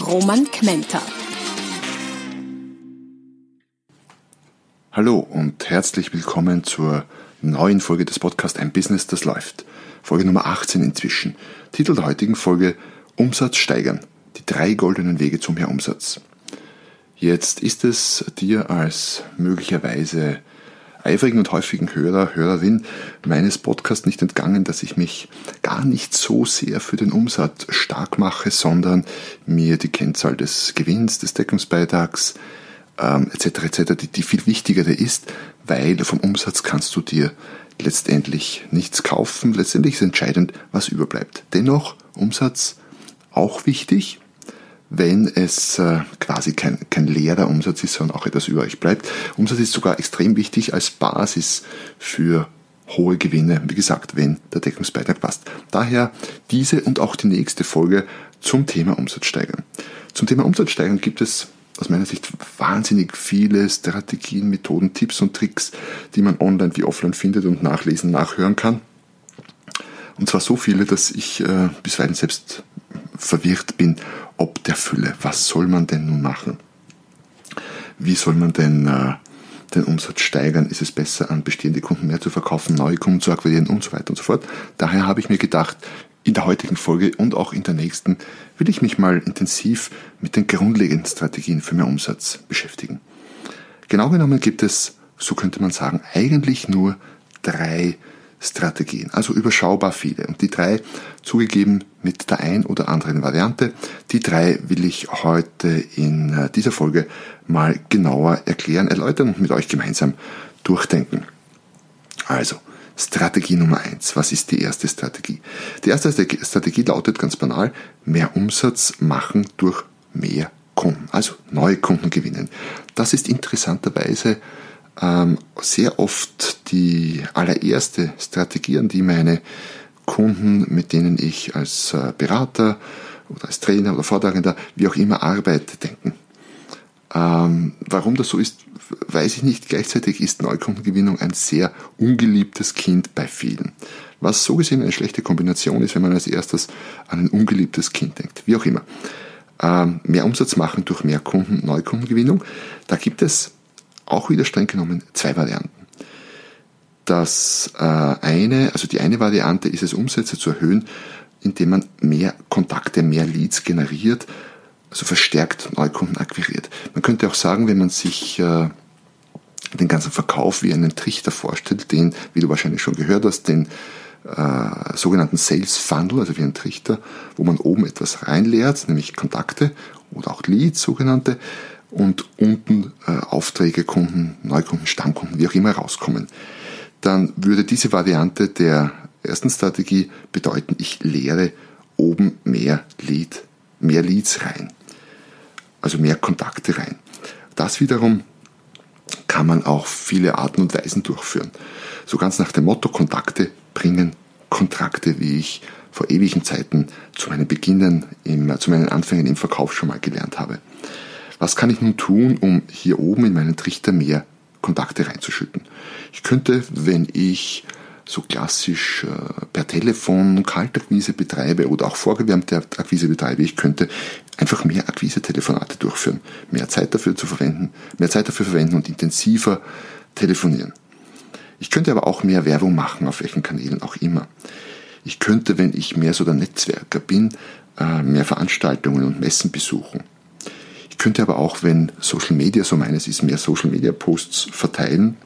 Roman Kmenter. Hallo und herzlich willkommen zur neuen Folge des Podcasts Ein Business, das läuft. Folge Nummer 18 inzwischen. Titel der heutigen Folge Umsatz steigern. Die drei goldenen Wege zum mehr Umsatz. Jetzt ist es dir als möglicherweise eifrigen und häufigen Hörer, Hörerin meines Podcasts nicht entgangen, dass ich mich gar nicht so sehr für den Umsatz stark mache, sondern mir die Kennzahl des Gewinns, des Deckungsbeitrags, ähm, etc. etc., die, die viel wichtigere ist, weil vom Umsatz kannst du dir letztendlich nichts kaufen. Letztendlich ist entscheidend, was überbleibt. Dennoch Umsatz auch wichtig, wenn es äh, quasi kein, kein leerer Umsatz ist, sondern auch etwas über euch bleibt. Umsatz ist sogar extrem wichtig als Basis für hohe Gewinne, wie gesagt, wenn der Deckungsbeitrag passt. Daher diese und auch die nächste Folge zum Thema Umsatz steigern. Zum Thema Umsatz steigern gibt es aus meiner Sicht wahnsinnig viele Strategien, Methoden, Tipps und Tricks, die man online wie offline findet und nachlesen, nachhören kann. Und zwar so viele, dass ich äh, bisweilen selbst verwirrt bin, ob der Fülle. Was soll man denn nun machen? Wie soll man denn äh, den Umsatz steigern? Ist es besser, an bestehende Kunden mehr zu verkaufen, neue Kunden zu akquirieren und so weiter und so fort? Daher habe ich mir gedacht, in der heutigen Folge und auch in der nächsten will ich mich mal intensiv mit den grundlegenden Strategien für mehr Umsatz beschäftigen. Genau genommen gibt es, so könnte man sagen, eigentlich nur drei Strategien, also überschaubar viele. Und die drei, zugegeben mit der ein oder anderen Variante, die drei will ich heute in äh, dieser Folge mal genauer erklären, erläutern und mit euch gemeinsam durchdenken. Also, Strategie Nummer eins. Was ist die erste Strategie? Die erste Strategie lautet ganz banal, mehr Umsatz machen durch mehr Kunden, also neue Kunden gewinnen. Das ist interessanterweise sehr oft die allererste Strategie, an die meine Kunden, mit denen ich als äh, Berater oder als Trainer oder Vortragender, wie auch immer arbeite, denken. Ähm, warum das so ist, weiß ich nicht. Gleichzeitig ist Neukundengewinnung ein sehr ungeliebtes Kind bei vielen. Was so gesehen eine schlechte Kombination ist, wenn man als erstes an ein ungeliebtes Kind denkt. Wie auch immer. Ähm, mehr Umsatz machen durch mehr Kunden, Neukundengewinnung. Da gibt es auch wieder streng genommen zwei Varianten. Das äh, eine, also die eine Variante ist es, Umsätze zu erhöhen, indem man mehr Kontakte, mehr Leads generiert, also verstärkt Neukunden akquiriert. Man könnte auch sagen, wenn man sich äh, den ganzen Verkauf wie einen Trichter vorstellt, den, wie du wahrscheinlich schon gehört hast, den äh, sogenannten Sales Funnel, also wie ein Trichter, wo man oben etwas reinleert, nämlich Kontakte oder auch Leads sogenannte, und unten äh, Aufträge, Kunden, Neukunden, Stammkunden, wie auch immer rauskommen. Dann würde diese Variante der ersten Strategie bedeuten, ich leere oben mehr Lead, mehr Leads rein also mehr Kontakte rein. Das wiederum kann man auf viele Arten und Weisen durchführen. So ganz nach dem Motto, Kontakte bringen Kontrakte, wie ich vor ewigen Zeiten zu meinen Beginnen, im, zu meinen Anfängen im Verkauf schon mal gelernt habe. Was kann ich nun tun, um hier oben in meinen Trichter mehr Kontakte reinzuschütten? Ich könnte, wenn ich so klassisch äh, per Telefon Kaltakquise betreibe oder auch vorgewärmte Akquise betreibe, ich könnte einfach mehr Akquise-Telefonate durchführen, mehr Zeit dafür zu verwenden, mehr Zeit dafür verwenden und intensiver telefonieren. Ich könnte aber auch mehr Werbung machen, auf welchen Kanälen auch immer. Ich könnte, wenn ich mehr so der Netzwerker bin, äh, mehr Veranstaltungen und Messen besuchen. Könnte aber auch, wenn Social Media so meines ist, mehr Social Media Posts verteilen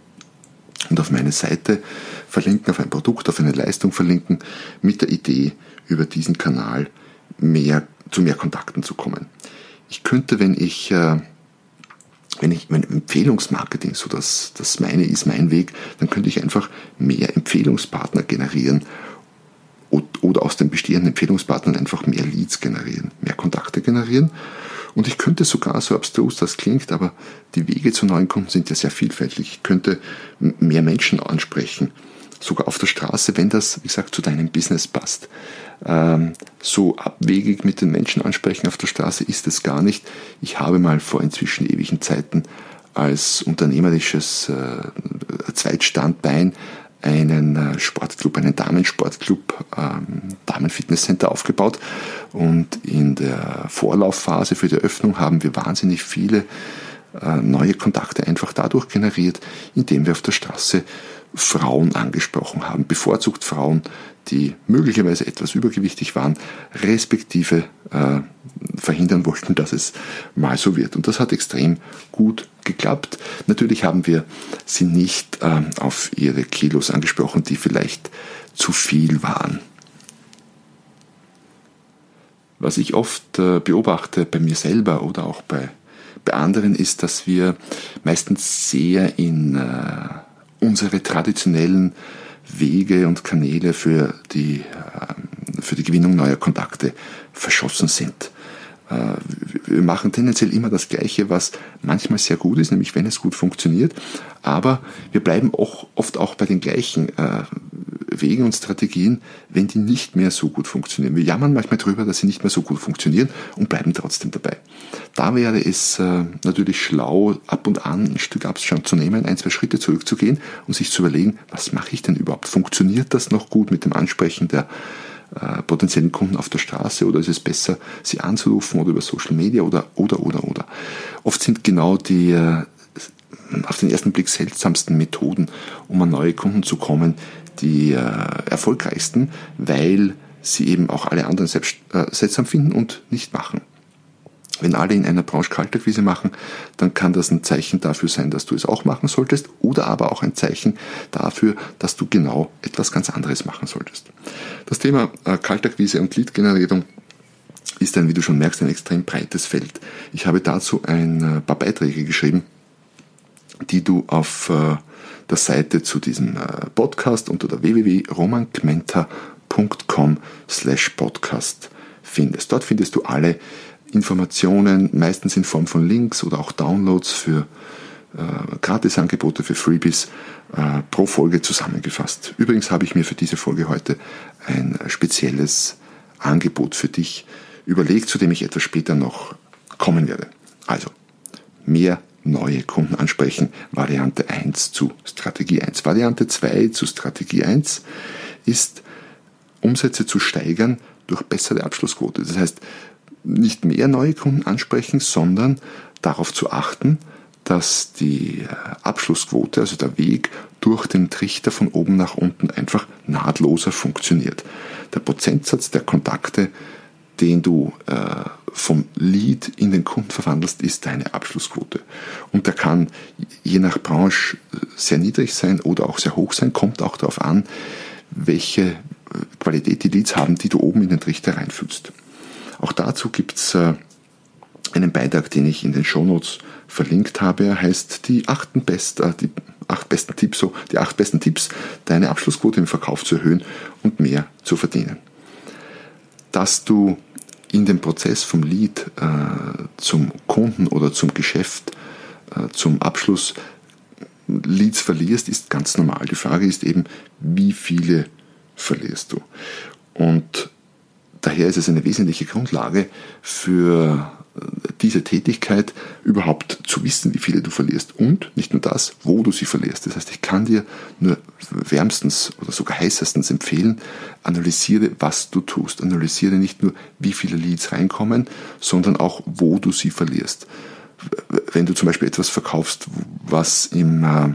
und auf meine Seite verlinken, auf ein Produkt, auf eine Leistung verlinken, mit der Idee, über diesen Kanal mehr, zu mehr Kontakten zu kommen. Ich könnte, wenn ich, äh, wenn ich mein Empfehlungsmarketing, so dass das meine ist, mein Weg, dann könnte ich einfach mehr Empfehlungspartner generieren oder aus den bestehenden Empfehlungspartnern einfach mehr Leads generieren, mehr Kontakte generieren. Und ich könnte sogar, so abstrus das klingt, aber die Wege zu neuen Kunden sind ja sehr vielfältig. Ich könnte mehr Menschen ansprechen, sogar auf der Straße, wenn das, wie gesagt, zu deinem Business passt. Ähm, so abwegig mit den Menschen ansprechen auf der Straße ist es gar nicht. Ich habe mal vor inzwischen ewigen Zeiten als unternehmerisches äh, Zweitstandbein einen äh, Sportclub, einen Damensportclub, ähm, Damenfitnesscenter aufgebaut. Und in der Vorlaufphase für die Öffnung haben wir wahnsinnig viele äh, neue Kontakte einfach dadurch generiert, indem wir auf der Straße Frauen angesprochen haben, bevorzugt Frauen, die möglicherweise etwas übergewichtig waren, respektive äh, verhindern wollten, dass es mal so wird. Und das hat extrem gut geklappt. Natürlich haben wir sie nicht äh, auf ihre Kilos angesprochen, die vielleicht zu viel waren. Was ich oft äh, beobachte bei mir selber oder auch bei, bei anderen ist, dass wir meistens sehr in äh, unsere traditionellen Wege und Kanäle für die, ähm, für die Gewinnung neuer Kontakte verschossen sind. Äh, wir machen tendenziell immer das Gleiche, was manchmal sehr gut ist, nämlich wenn es gut funktioniert, aber wir bleiben auch oft auch bei den gleichen äh, Wegen und Strategien, wenn die nicht mehr so gut funktionieren. Wir jammern manchmal darüber, dass sie nicht mehr so gut funktionieren und bleiben trotzdem dabei. Da wäre es äh, natürlich schlau, ab und an ein Stück Abstand zu nehmen, ein, zwei Schritte zurückzugehen und sich zu überlegen, was mache ich denn überhaupt? Funktioniert das noch gut mit dem Ansprechen der äh, potenziellen Kunden auf der Straße oder ist es besser, sie anzurufen oder über Social Media oder, oder, oder, oder. Oft sind genau die äh, auf den ersten Blick seltsamsten Methoden, um an neue Kunden zu kommen, die äh, erfolgreichsten, weil sie eben auch alle anderen selbst, äh, seltsam finden und nicht machen. Wenn alle in einer Branche Kaltakquise machen, dann kann das ein Zeichen dafür sein, dass du es auch machen solltest oder aber auch ein Zeichen dafür, dass du genau etwas ganz anderes machen solltest. Das Thema äh, Kaltakquise und Lead-Generierung ist ein, wie du schon merkst, ein extrem breites Feld. Ich habe dazu ein äh, paar Beiträge geschrieben, die du auf äh, der Seite zu diesem Podcast unter der www.romankmenta.com slash podcast findest. Dort findest du alle Informationen, meistens in Form von Links oder auch Downloads für äh, Gratisangebote für Freebies äh, pro Folge zusammengefasst. Übrigens habe ich mir für diese Folge heute ein spezielles Angebot für dich überlegt, zu dem ich etwas später noch kommen werde. Also, mehr neue Kunden ansprechen. Variante 1 zu Strategie 1. Variante 2 zu Strategie 1 ist, Umsätze zu steigern durch bessere Abschlussquote. Das heißt, nicht mehr neue Kunden ansprechen, sondern darauf zu achten, dass die äh, Abschlussquote, also der Weg durch den Trichter von oben nach unten einfach nahtloser funktioniert. Der Prozentsatz der Kontakte, den du äh, vom Lead in den Kunden verwandelst, ist deine Abschlussquote. Und der kann je nach Branche sehr niedrig sein oder auch sehr hoch sein, kommt auch darauf an, welche äh, Qualität die Leads haben, die du oben in den Trichter reinfüllst. Auch dazu gibt's äh, einen Beitrag, den ich in den Shownotes verlinkt habe. Er heißt die achten best, äh, die acht besten Tipps, so die acht besten Tipps, deine Abschlussquote im Verkauf zu erhöhen und mehr zu verdienen. Dass du in dem Prozess vom Lead äh, zum Kunden oder zum Geschäft, äh, zum Abschluss Leads verlierst, ist ganz normal. Die Frage ist eben, wie viele verlierst du? Und daher ist es eine wesentliche Grundlage für diese Tätigkeit überhaupt zu wissen, wie viele du verlierst und nicht nur das, wo du sie verlierst. Das heißt, ich kann dir nur wärmstens oder sogar heißestens empfehlen, analysiere, was du tust. Analysiere nicht nur, wie viele Leads reinkommen, sondern auch, wo du sie verlierst. Wenn du zum Beispiel etwas verkaufst, was im äh,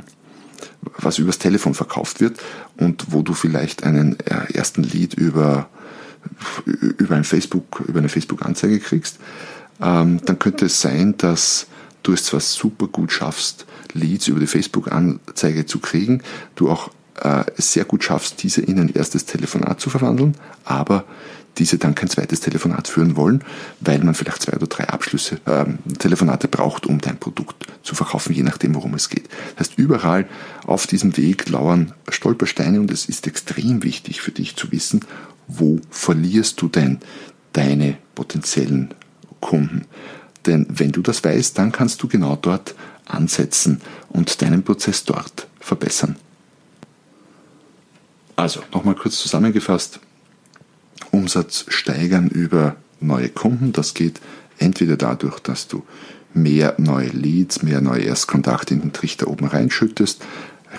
was übers Telefon verkauft wird und wo du vielleicht einen äh, ersten Lead über über ein Facebook, über eine Facebook-Anzeige kriegst, ähm, dann könnte es sein, dass du es zwar super gut schaffst, Leads über die Facebook-Anzeige zu kriegen, du auch äh, sehr gut schaffst, diese in ein erstes Telefonat zu verwandeln, aber diese dann kein zweites Telefonat führen wollen, weil man vielleicht zwei oder drei Abschlüsse, äh, Telefonate braucht, um dein Produkt zu verkaufen, je nachdem, worum es geht. Das heißt, überall auf diesem Weg lauern Stolpersteine und es ist extrem wichtig für dich zu wissen, wo verlierst du denn deine potenziellen Kunden? Denn wenn du das weißt, dann kannst du genau dort ansetzen und deinen Prozess dort verbessern. Also, nochmal kurz zusammengefasst. Umsatz steigern über neue Kunden. Das geht entweder dadurch, dass du mehr neue Leads, mehr neue Erstkontakte in den Trichter oben reinschüttest,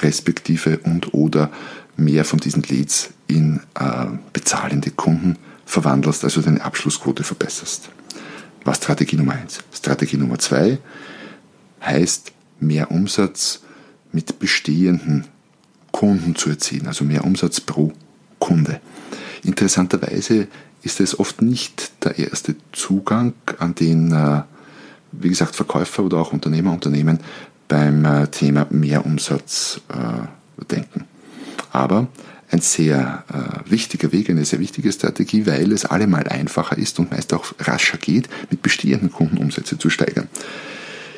respektive und oder mehr von diesen Leads in äh, bezahlende Kunden verwandelst, also deine Abschlussquote verbesserst. War Strategie Nummer eins. Strategie Nummer zwei heißt mehr Umsatz mit bestehenden Kunden zu erzielen, also mehr Umsatz pro Kunde. Interessanterweise ist es oft nicht der erste Zugang, an den, äh, wie gesagt, Verkäufer oder auch Unternehmer, Unternehmen beim äh, Thema Mehrumsatz äh, denken. Aber ein sehr wichtiger Weg, eine sehr wichtige Strategie, weil es allemal einfacher ist und meist auch rascher geht, mit bestehenden Kunden Umsätze zu steigern.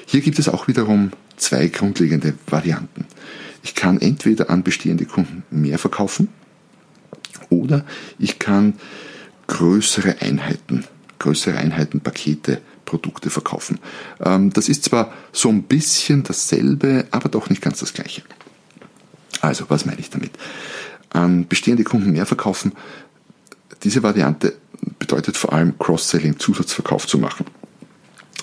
Hier gibt es auch wiederum zwei grundlegende Varianten. Ich kann entweder an bestehende Kunden mehr verkaufen oder ich kann größere Einheiten, größere Einheiten, Pakete, Produkte verkaufen. Ähm, das ist zwar so ein bisschen dasselbe, aber doch nicht ganz das gleiche. Also, was meine ich damit? An bestehende Kunden mehr verkaufen. Diese Variante bedeutet vor allem Cross-Selling, Zusatzverkauf zu machen.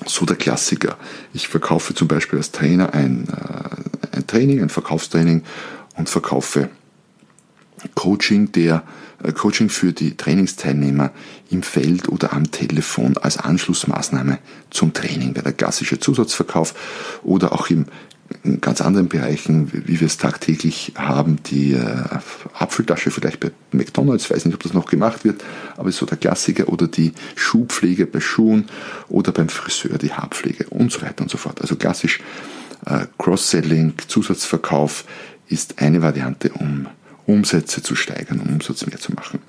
So der Klassiker. Ich verkaufe zum Beispiel als Trainer ein, äh, ein Training, ein Verkaufstraining und verkaufe Coaching, der äh, Coaching für die Trainingsteilnehmer im Feld oder am Telefon als Anschlussmaßnahme zum Training, wäre der klassische Zusatzverkauf oder auch im in ganz anderen Bereichen, wie wir es tagtäglich haben, die äh, Apfeltasche vielleicht bei McDonalds, weiß nicht, ob das noch gemacht wird, aber ist so der Klassiker oder die Schuhpflege bei Schuhen oder beim Friseur die Haarpflege und so weiter und so fort. Also klassisch äh, Cross-Selling, Zusatzverkauf ist eine Variante, um Umsätze zu steigern, um Umsatz mehr zu machen.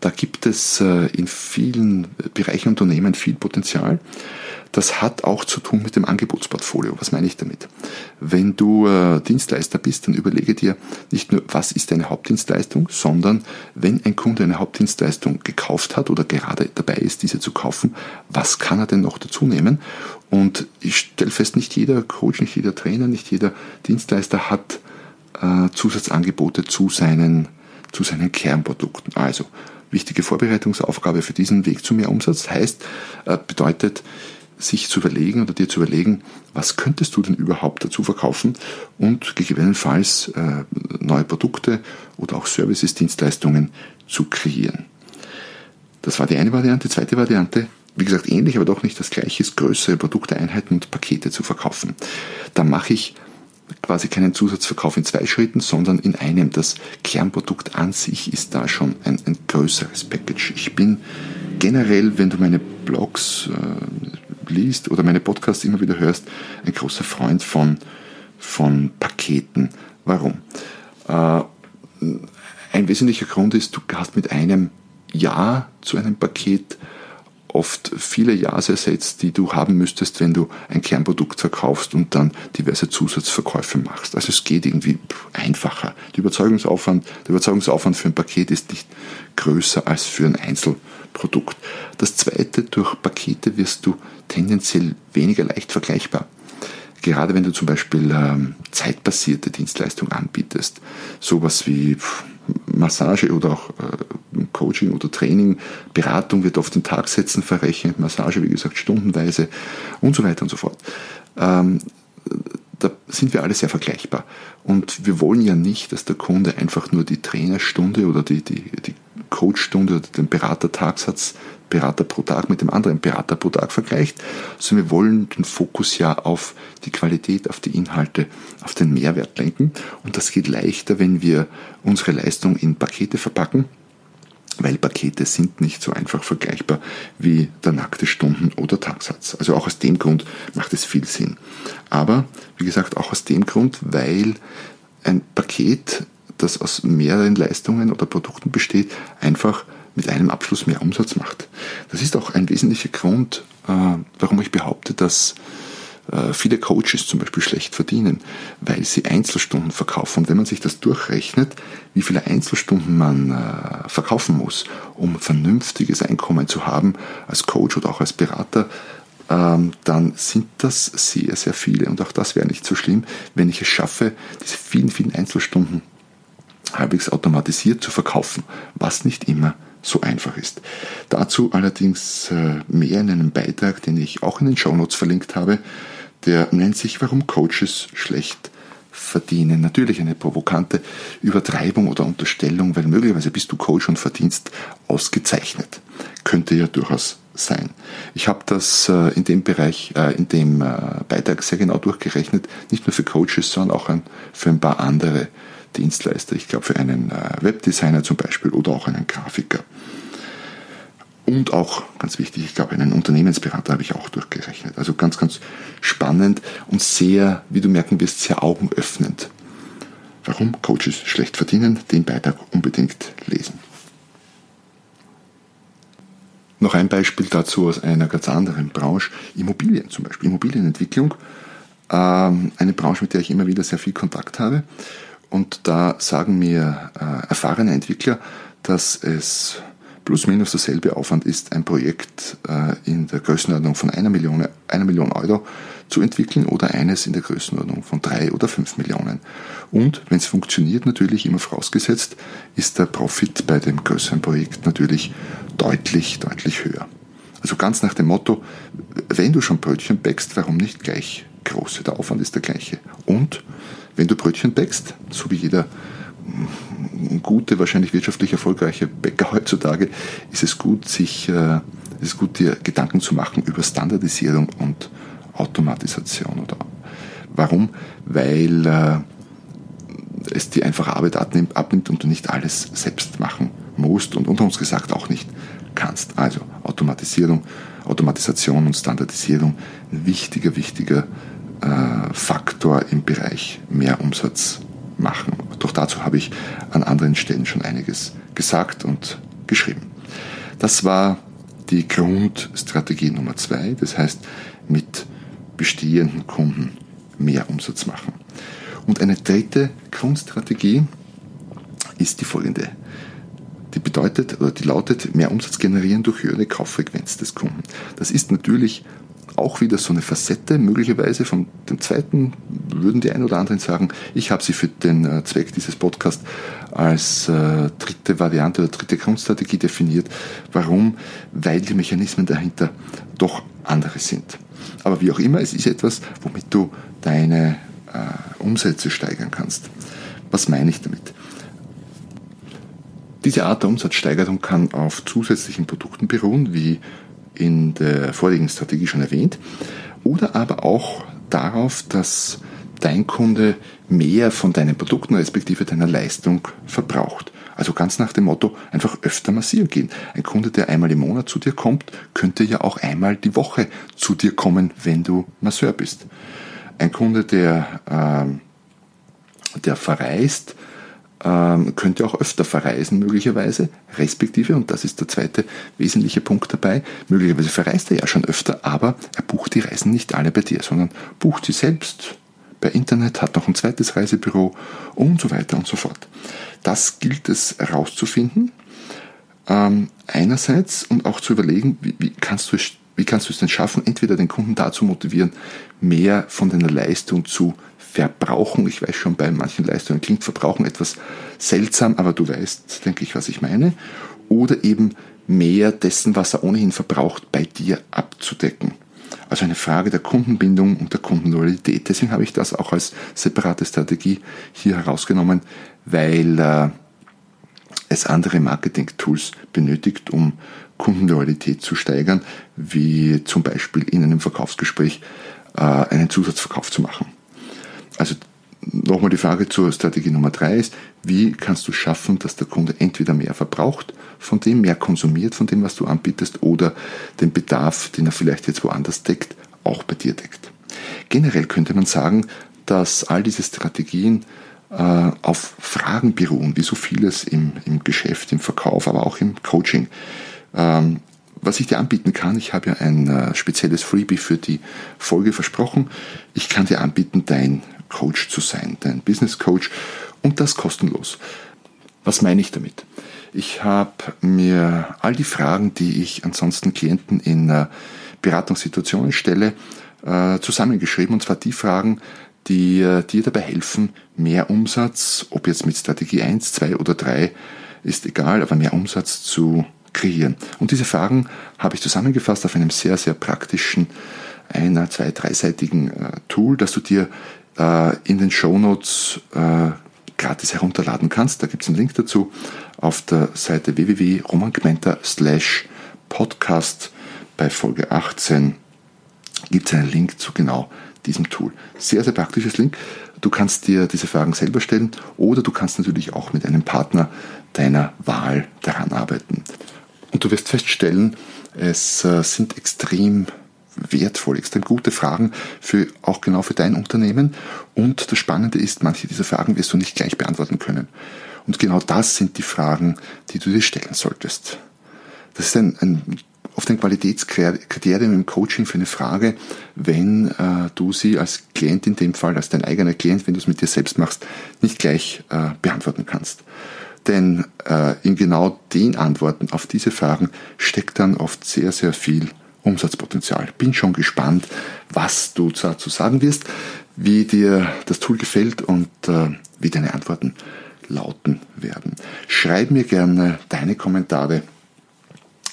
Da gibt es äh, in vielen Bereichen Unternehmen viel Potenzial. Das hat auch zu tun mit dem Angebotsportfolio. Was meine ich damit? Wenn du äh, Dienstleister bist, dann überlege dir nicht nur, was ist deine Hauptdienstleistung, sondern wenn ein Kunde eine Hauptdienstleistung gekauft hat oder gerade dabei ist, diese zu kaufen, was kann er denn noch dazu nehmen? Und ich stelle fest, nicht jeder Coach, nicht jeder Trainer, nicht jeder Dienstleister hat äh, Zusatzangebote zu seinen, zu seinen Kernprodukten. Also wichtige Vorbereitungsaufgabe für diesen Weg zu mehr Umsatz heißt, äh, bedeutet, sich zu überlegen oder dir zu überlegen, was könntest du denn überhaupt dazu verkaufen und gegebenenfalls äh, neue Produkte oder auch Services, Dienstleistungen zu kreieren. Das war die eine Variante. Zweite Variante, wie gesagt ähnlich, aber doch nicht das gleiche, ist größere Produkteinheiten und Pakete zu verkaufen. Da mache ich quasi keinen Zusatzverkauf in zwei Schritten, sondern in einem. Das Kernprodukt an sich ist da schon ein, ein größeres Package. Ich bin generell, wenn du meine Blogs äh, liest oder meine Podcasts immer wieder hörst, ein großer Freund von, von Paketen. Warum? Äh, ein wesentlicher Grund ist, du hast mit einem Ja zu einem Paket oft viele Ja's ersetzt, die du haben müsstest, wenn du ein Kernprodukt verkaufst und dann diverse Zusatzverkäufe machst. Also es geht irgendwie einfacher. Der Überzeugungsaufwand, der Überzeugungsaufwand für ein Paket ist nicht größer als für ein Einzelprodukt. Das zweite, durch Pakete wirst du tendenziell weniger leicht vergleichbar. Gerade wenn du zum Beispiel ähm, zeitbasierte Dienstleistungen anbietest, sowas wie Massage oder auch äh, Coaching oder Training, Beratung wird oft in Tagsätzen verrechnet, Massage, wie gesagt, stundenweise und so weiter und so fort. Ähm, da sind wir alle sehr vergleichbar. Und wir wollen ja nicht, dass der Kunde einfach nur die Trainerstunde oder die, die, die Coachstunde oder den Beratertagsatz, Berater pro Tag mit dem anderen Berater pro Tag vergleicht, sondern wir wollen den Fokus ja auf die Qualität, auf die Inhalte, auf den Mehrwert lenken. Und das geht leichter, wenn wir unsere Leistung in Pakete verpacken weil Pakete sind nicht so einfach vergleichbar wie der nackte Stunden- oder Tagsatz. Also auch aus dem Grund macht es viel Sinn. Aber wie gesagt, auch aus dem Grund, weil ein Paket, das aus mehreren Leistungen oder Produkten besteht, einfach mit einem Abschluss mehr Umsatz macht. Das ist auch ein wesentlicher Grund, äh, warum ich behaupte, dass äh, viele Coaches zum Beispiel schlecht verdienen, weil sie Einzelstunden verkaufen. Und wenn man sich das durchrechnet, wie viele Einzelstunden man äh, verkaufen muss, um vernünftiges Einkommen zu haben als Coach oder auch als Berater, ähm, dann sind das sehr, sehr viele. Und auch das wäre nicht so schlimm, wenn ich es schaffe, diese vielen, vielen Einzelstunden halbwegs automatisiert zu verkaufen, was nicht immer so einfach ist. Dazu allerdings äh, mehr in einem Beitrag, den ich auch in den Shownotes verlinkt habe, der nennt sich Warum Coaches schlecht verdienen. Natürlich eine provokante Übertreibung oder Unterstellung, weil möglicherweise bist du Coach und verdienst ausgezeichnet. Könnte ja durchaus sein. Ich habe das äh, in dem Bereich, äh, in dem Beitrag sehr genau durchgerechnet, nicht nur für Coaches, sondern auch für ein paar andere Dienstleister. Ich glaube für einen Webdesigner zum Beispiel oder auch einen Grafiker. Und auch, ganz wichtig, ich glaube, einen Unternehmensberater habe ich auch durchgerechnet. Also ganz, ganz spannend und sehr, wie du merken wirst, sehr augenöffnend. Warum Coaches schlecht verdienen, den Beitrag unbedingt lesen. Noch ein Beispiel dazu aus einer ganz anderen Branche, Immobilien zum Beispiel, Immobilienentwicklung. Ähm, eine Branche, mit der ich immer wieder sehr viel Kontakt habe. Und da sagen mir äh, erfahrene Entwickler, dass es plus minus derselbe Aufwand ist, ein Projekt äh, in der Größenordnung von einer Million, einer Million Euro zu entwickeln oder eines in der Größenordnung von drei oder fünf Millionen. Und wenn es funktioniert, natürlich immer vorausgesetzt, ist der Profit bei dem größeren Projekt natürlich deutlich, deutlich höher. Also ganz nach dem Motto, wenn du schon Brötchen bäckst, warum nicht gleich große? Der Aufwand ist der gleiche. Und wenn du Brötchen bäckst, so wie jeder gute, wahrscheinlich wirtschaftlich erfolgreiche Bäcker heutzutage, ist es gut, sich, äh, ist es gut, dir Gedanken zu machen über Standardisierung und Automatisation. Oder warum? Weil äh, es dir einfach Arbeit abnimmt und du nicht alles selbst machen musst und unter uns gesagt auch nicht kannst. Also Automatisierung, Automatisation und Standardisierung wichtiger, wichtiger Faktor im Bereich Mehrumsatz machen. Doch dazu habe ich an anderen Stellen schon einiges gesagt und geschrieben. Das war die Grundstrategie Nummer zwei, das heißt mit bestehenden Kunden mehr Umsatz machen. Und eine dritte Grundstrategie ist die folgende. Die bedeutet oder die lautet mehr Umsatz generieren durch höhere Kauffrequenz des Kunden. Das ist natürlich auch wieder so eine Facette, möglicherweise von dem zweiten, würden die ein oder anderen sagen, ich habe sie für den äh, Zweck dieses Podcasts als äh, dritte Variante oder dritte Grundstrategie definiert. Warum? Weil die Mechanismen dahinter doch andere sind. Aber wie auch immer, es ist etwas, womit du deine äh, Umsätze steigern kannst. Was meine ich damit? Diese Art der Umsatzsteigerung kann auf zusätzlichen Produkten beruhen, wie in der vorliegenden Strategie schon erwähnt, oder aber auch darauf, dass dein Kunde mehr von deinen Produkten respektive deiner Leistung verbraucht. Also ganz nach dem Motto, einfach öfter massieren gehen. Ein Kunde, der einmal im Monat zu dir kommt, könnte ja auch einmal die Woche zu dir kommen, wenn du Masseur bist. Ein Kunde, der, äh, der verreist, ähm, könnte auch öfter verreisen möglicherweise, respektive, und das ist der zweite wesentliche Punkt dabei, möglicherweise verreist er ja schon öfter, aber er bucht die Reisen nicht alle bei dir, sondern bucht sie selbst per Internet, hat noch ein zweites Reisebüro und so weiter und so fort. Das gilt es herauszufinden, ähm, einerseits und auch zu überlegen, wie, wie kannst du es wie kannst du es denn schaffen, entweder den Kunden dazu motivieren, mehr von deiner Leistung zu verbrauchen. Ich weiß schon, bei manchen Leistungen klingt Verbrauchen etwas seltsam, aber du weißt, denke ich, was ich meine. Oder eben mehr dessen, was er ohnehin verbraucht, bei dir abzudecken. Also eine Frage der Kundenbindung und der Kundenloyalität. Deswegen habe ich das auch als separate Strategie hier herausgenommen, weil äh, es andere Marketing-Tools benötigt, um Kundenloyalität zu steigern, wie zum Beispiel in einem Verkaufsgespräch äh, einen Zusatzverkauf zu machen. Also nochmal die Frage zur Strategie Nummer drei ist, wie kannst du schaffen, dass der Kunde entweder mehr verbraucht, von dem mehr konsumiert, von dem, was du anbietest, oder den Bedarf, den er vielleicht jetzt woanders deckt, auch bei dir deckt. Generell könnte man sagen, dass all diese Strategien äh, auf Fragen beruhen, wie so vieles im, im Geschäft, im Verkauf, aber auch im Coaching. Ähm, was ich dir anbieten kann, ich habe ja ein äh, spezielles Freebie für die Folge versprochen. Ich kann dir anbieten, dein Coach zu sein, dein Business Coach und das kostenlos. Was meine ich damit? Ich habe mir all die Fragen, die ich ansonsten Klienten in äh, Beratungssituationen stelle, äh, zusammengeschrieben. Und zwar die Fragen, die äh, dir dabei helfen, mehr Umsatz, ob jetzt mit Strategie 1, 2 oder 3, ist egal, aber mehr Umsatz zu kreieren. Und diese Fragen habe ich zusammengefasst auf einem sehr, sehr praktischen, einer, zwei, dreiseitigen Tool, das du dir in den Shownotes äh, gratis herunterladen kannst. Da gibt es einen Link dazu auf der Seite www.romangmenta slash podcast bei Folge 18 gibt es einen Link zu genau diesem Tool. Sehr, sehr praktisches Link. Du kannst dir diese Fragen selber stellen oder du kannst natürlich auch mit einem Partner deiner Wahl daran arbeiten. Und du wirst feststellen, es äh, sind extrem wertvoll, extrem gute Fragen für auch genau für dein Unternehmen. Und das Spannende ist, manche dieser Fragen wirst du nicht gleich beantworten können. Und genau das sind die Fragen, die du dir stellen solltest. Das ist ein, ein oft ein Qualitätskriterium im Coaching für eine Frage, wenn äh, du sie als Klient in dem Fall, als dein eigener Klient, wenn du es mit dir selbst machst, nicht gleich äh, beantworten kannst. Denn äh, in genau den Antworten auf diese Fragen steckt dann oft sehr, sehr viel Umsatzpotenzial. Bin schon gespannt, was du dazu sagen wirst, wie dir das Tool gefällt und äh, wie deine Antworten lauten werden. Schreib mir gerne deine Kommentare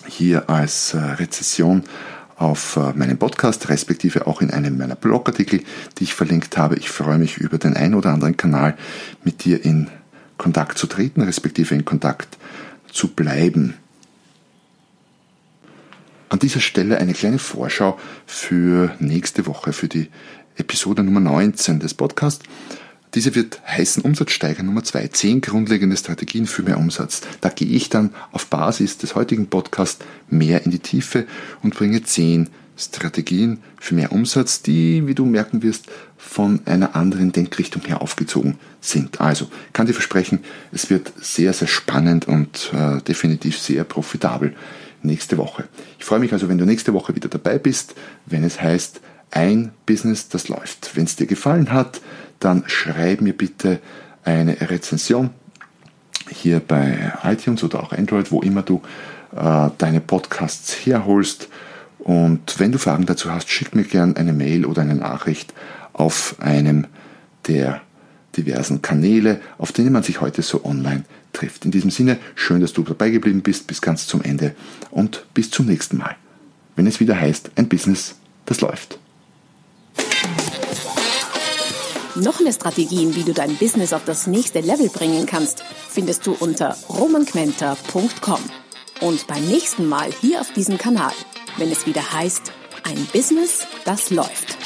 hier als äh, Rezession auf äh, meinen Podcast, respektive auch in einem meiner Blogartikel, die ich verlinkt habe. Ich freue mich über den ein oder anderen Kanal mit dir in Kontakt zu treten, respektive in Kontakt zu bleiben. An dieser Stelle eine kleine Vorschau für nächste Woche, für die Episode Nummer 19 des Podcasts. Diese wird heißen Umsatzsteiger Nummer 2, 10 grundlegende Strategien für mehr Umsatz. Da gehe ich dann auf Basis des heutigen Podcasts mehr in die Tiefe und bringe 10 Strategien für mehr Umsatz, die, wie du merken wirst, von einer anderen Denkrichtung her aufgezogen sind. Also, kann dir versprechen, es wird sehr, sehr spannend und äh, definitiv sehr profitabel nächste Woche. Ich freue mich also, wenn du nächste Woche wieder dabei bist, wenn es heißt, ein Business, das läuft. Wenn es dir gefallen hat, dann schreib mir bitte eine Rezension hier bei iTunes oder auch Android, wo immer du äh, deine Podcasts herholst. Und wenn du Fragen dazu hast, schick mir gerne eine Mail oder eine Nachricht auf einem der diversen Kanäle, auf denen man sich heute so online trifft. In diesem Sinne, schön, dass du dabei geblieben bist bis ganz zum Ende und bis zum nächsten Mal, wenn es wieder heißt, ein Business, das läuft. Noch mehr Strategien, wie du dein Business auf das nächste Level bringen kannst, findest du unter romanquenter.com. Und beim nächsten Mal hier auf diesem Kanal, wenn es wieder heißt, ein Business, das läuft.